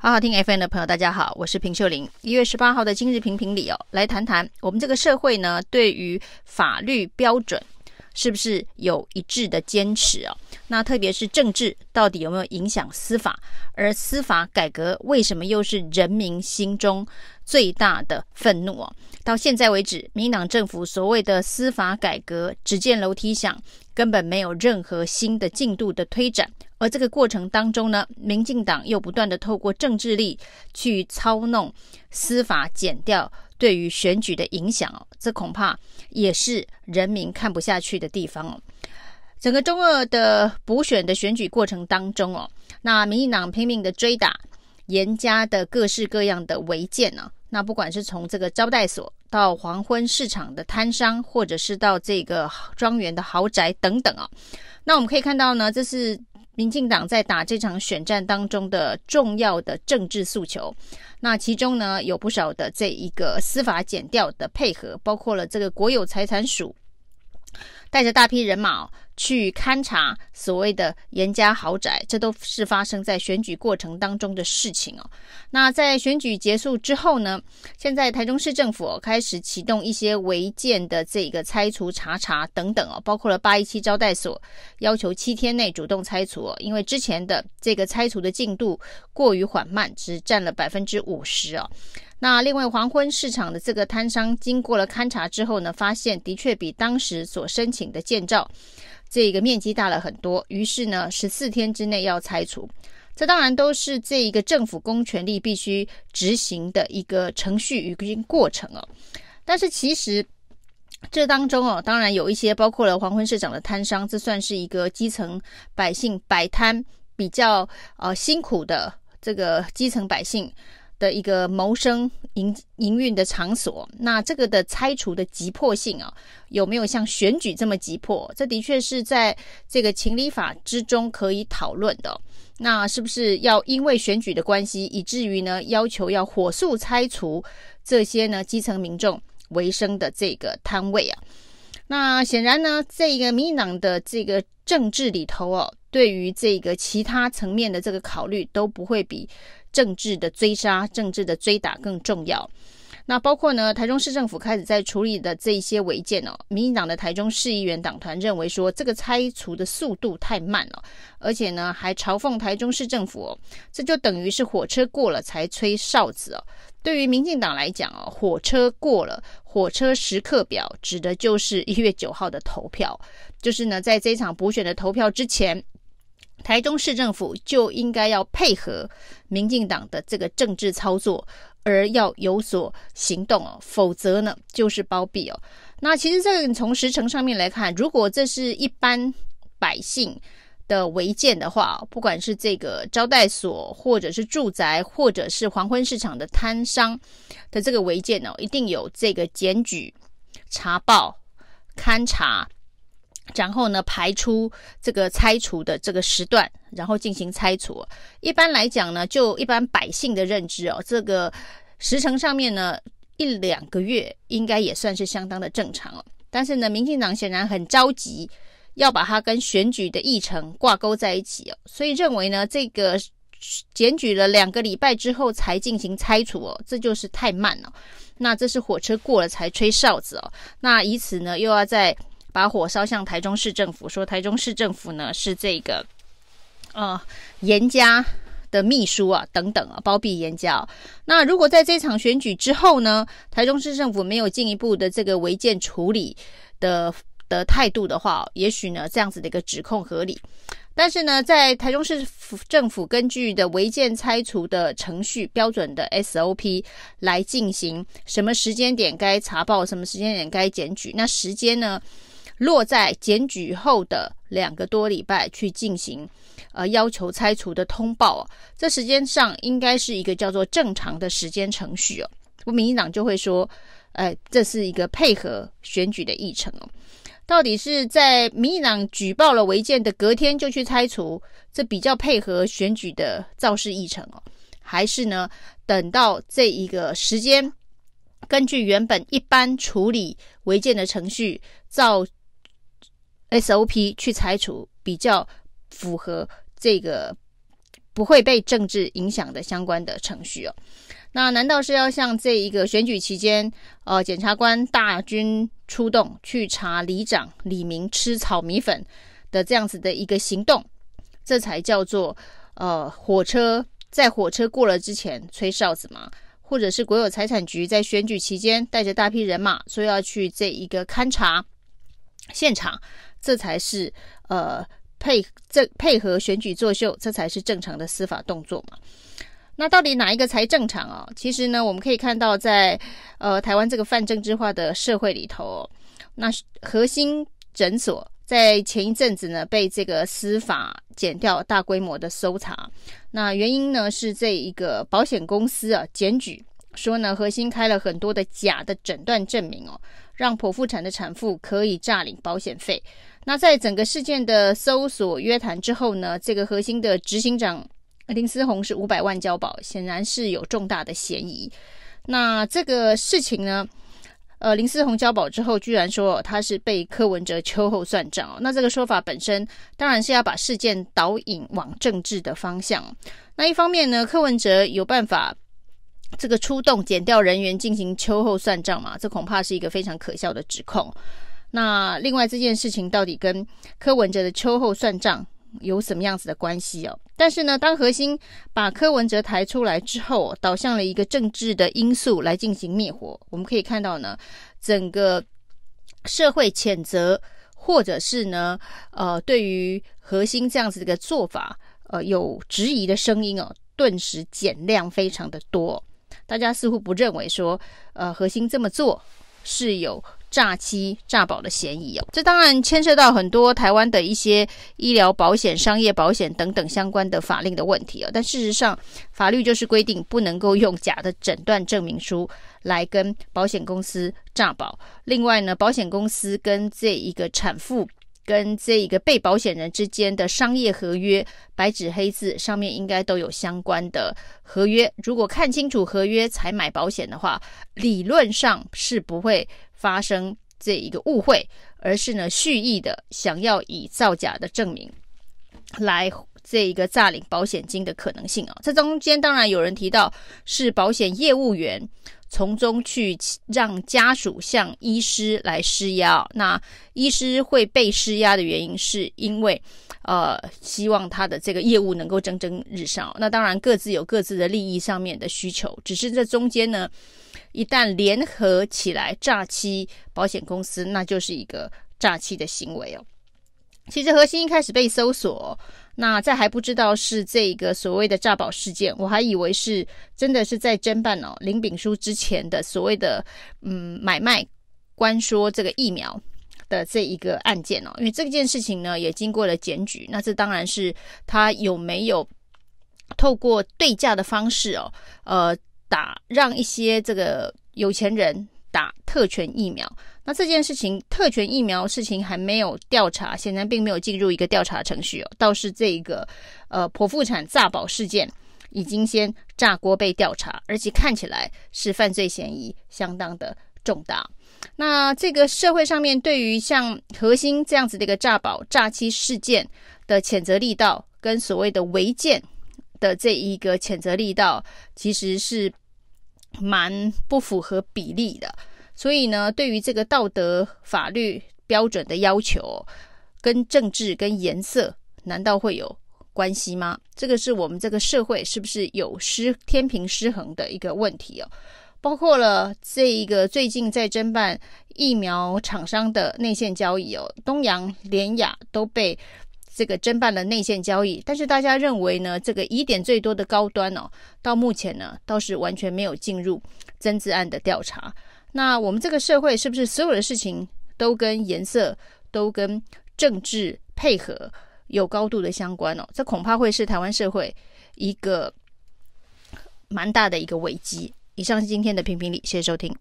好好听 FM 的朋友，大家好，我是平秀玲。一月十八号的今日评评理哦，来谈谈我们这个社会呢，对于法律标准是不是有一致的坚持哦？那特别是政治到底有没有影响司法？而司法改革为什么又是人民心中最大的愤怒哦？到现在为止，民党政府所谓的司法改革只见楼梯响，根本没有任何新的进度的推展。而这个过程当中呢，民进党又不断的透过政治力去操弄司法减掉对于选举的影响哦，这恐怕也是人民看不下去的地方哦。整个中二的补选的选举过程当中哦，那民进党拼命的追打严家的各式各样的违建呢，那不管是从这个招待所到黄昏市场的摊商，或者是到这个庄园的豪宅等等啊，那我们可以看到呢，这是。民进党在打这场选战当中的重要的政治诉求，那其中呢，有不少的这一个司法减调的配合，包括了这个国有财产署带着大批人马。去勘察所谓的严家豪宅，这都是发生在选举过程当中的事情哦。那在选举结束之后呢，现在台中市政府开始启动一些违建的这个拆除查查等等哦，包括了八一七招待所要求七天内主动拆除哦，因为之前的这个拆除的进度过于缓慢，只占了百分之五十哦。那另外黄昏市场的这个摊商经过了勘察之后呢，发现的确比当时所申请的建照。这个面积大了很多，于是呢，十四天之内要拆除，这当然都是这一个政府公权力必须执行的一个程序与过程哦。但是其实这当中哦，当然有一些包括了黄昏市长的摊商，这算是一个基层百姓摆摊比较呃辛苦的这个基层百姓。的一个谋生营营运的场所，那这个的拆除的急迫性啊，有没有像选举这么急迫？这的确是在这个情理法之中可以讨论的。那是不是要因为选举的关系，以至于呢要求要火速拆除这些呢基层民众维生的这个摊位啊？那显然呢，这个民进党的这个政治里头哦，对于这个其他层面的这个考虑都不会比。政治的追杀、政治的追打更重要。那包括呢，台中市政府开始在处理的这一些违建哦，民进党的台中市议员党团认为说，这个拆除的速度太慢了，而且呢，还嘲讽台中市政府哦，这就等于是火车过了才吹哨子哦。对于民进党来讲哦，火车过了，火车时刻表指的就是一月九号的投票，就是呢，在这场补选的投票之前。台中市政府就应该要配合民进党的这个政治操作，而要有所行动哦，否则呢就是包庇哦。那其实这个从时程上面来看，如果这是一般百姓的违建的话，不管是这个招待所，或者是住宅，或者是黄昏市场的摊商的这个违建哦，一定有这个检举、查报、勘查。然后呢，排出这个拆除的这个时段，然后进行拆除。一般来讲呢，就一般百姓的认知哦，这个时程上面呢，一两个月应该也算是相当的正常了。但是呢，民进党显然很着急，要把它跟选举的议程挂钩在一起哦，所以认为呢，这个检举了两个礼拜之后才进行拆除哦，这就是太慢了。那这是火车过了才吹哨子哦，那以此呢，又要在。把火烧向台中市政府，说台中市政府呢是这个，呃，严家的秘书啊，等等啊，包庇严家。那如果在这场选举之后呢，台中市政府没有进一步的这个违建处理的的态度的话，也许呢这样子的一个指控合理。但是呢，在台中市政府根据的违建拆除的程序标准的 SOP 来进行，什么时间点该查报，什么时间点该检举，那时间呢？落在检举后的两个多礼拜去进行，呃，要求拆除的通报，这时间上应该是一个叫做正常的时间程序哦。不，民进党就会说，呃，这是一个配合选举的议程哦。到底是在民进党举报了违建的隔天就去拆除，这比较配合选举的造势议程哦，还是呢，等到这一个时间，根据原本一般处理违建的程序照。SOP 去拆除比较符合这个不会被政治影响的相关的程序哦。那难道是要像这一个选举期间，呃，检察官大军出动去查里长李明吃炒米粉的这样子的一个行动，这才叫做呃火车在火车过了之前吹哨子吗？或者是国有财产局在选举期间带着大批人马说要去这一个勘察现场，这才是呃配这配合选举作秀，这才是正常的司法动作嘛？那到底哪一个才正常啊？其实呢，我们可以看到在，呃台湾这个泛政治化的社会里头，那核心诊所在前一阵子呢被这个司法检调大规模的搜查。那原因呢是这一个保险公司啊检举说呢，核心开了很多的假的诊断证明哦，让剖腹产的产妇可以诈领保险费。那在整个事件的搜索约谈之后呢，这个核心的执行长。林思宏是五百万交保，显然是有重大的嫌疑。那这个事情呢，呃，林思宏交保之后，居然说他是被柯文哲秋后算账哦。那这个说法本身当然是要把事件导引往政治的方向。那一方面呢，柯文哲有办法这个出动减掉人员进行秋后算账嘛？这恐怕是一个非常可笑的指控。那另外这件事情到底跟柯文哲的秋后算账有什么样子的关系哦？但是呢，当核心把柯文哲抬出来之后，导向了一个政治的因素来进行灭火。我们可以看到呢，整个社会谴责，或者是呢，呃，对于核心这样子的一个做法，呃，有质疑的声音哦，顿时减量非常的多。大家似乎不认为说，呃，核心这么做是有。诈欺诈保的嫌疑哦，这当然牵涉到很多台湾的一些医疗保险、商业保险等等相关的法令的问题哦。但事实上，法律就是规定不能够用假的诊断证明书来跟保险公司诈保。另外呢，保险公司跟这一个产妇跟这一个被保险人之间的商业合约，白纸黑字上面应该都有相关的合约。如果看清楚合约才买保险的话，理论上是不会。发生这一个误会，而是呢蓄意的想要以造假的证明来这一个诈领保险金的可能性啊。这中间当然有人提到是保险业务员从中去让家属向医师来施压，那医师会被施压的原因是因为呃希望他的这个业务能够蒸蒸日上。那当然各自有各自的利益上面的需求，只是这中间呢。一旦联合起来诈欺保险公司，那就是一个诈欺的行为哦。其实核心一开始被搜索，那在还不知道是这个所谓的诈保事件，我还以为是真的是在侦办哦林炳书之前的所谓的嗯买卖官说这个疫苗的这一个案件哦，因为这件事情呢也经过了检举，那这当然是他有没有透过对价的方式哦，呃。打让一些这个有钱人打特权疫苗，那这件事情特权疫苗事情还没有调查，显然并没有进入一个调查程序哦。倒是这个呃剖腹产诈保事件已经先炸锅被调查，而且看起来是犯罪嫌疑相当的重大。那这个社会上面对于像核心这样子的一个诈保诈欺事件的谴责力道，跟所谓的违建。的这一个谴责力道其实是蛮不符合比例的，所以呢，对于这个道德法律标准的要求，跟政治跟颜色难道会有关系吗？这个是我们这个社会是不是有失天平失衡的一个问题哦？包括了这一个最近在侦办疫苗厂商的内线交易哦，东洋、联雅都被。这个侦办了内线交易，但是大家认为呢，这个疑点最多的高端哦，到目前呢倒是完全没有进入增资案的调查。那我们这个社会是不是所有的事情都跟颜色、都跟政治配合有高度的相关哦？这恐怕会是台湾社会一个蛮大的一个危机。以上是今天的评评理，谢谢收听。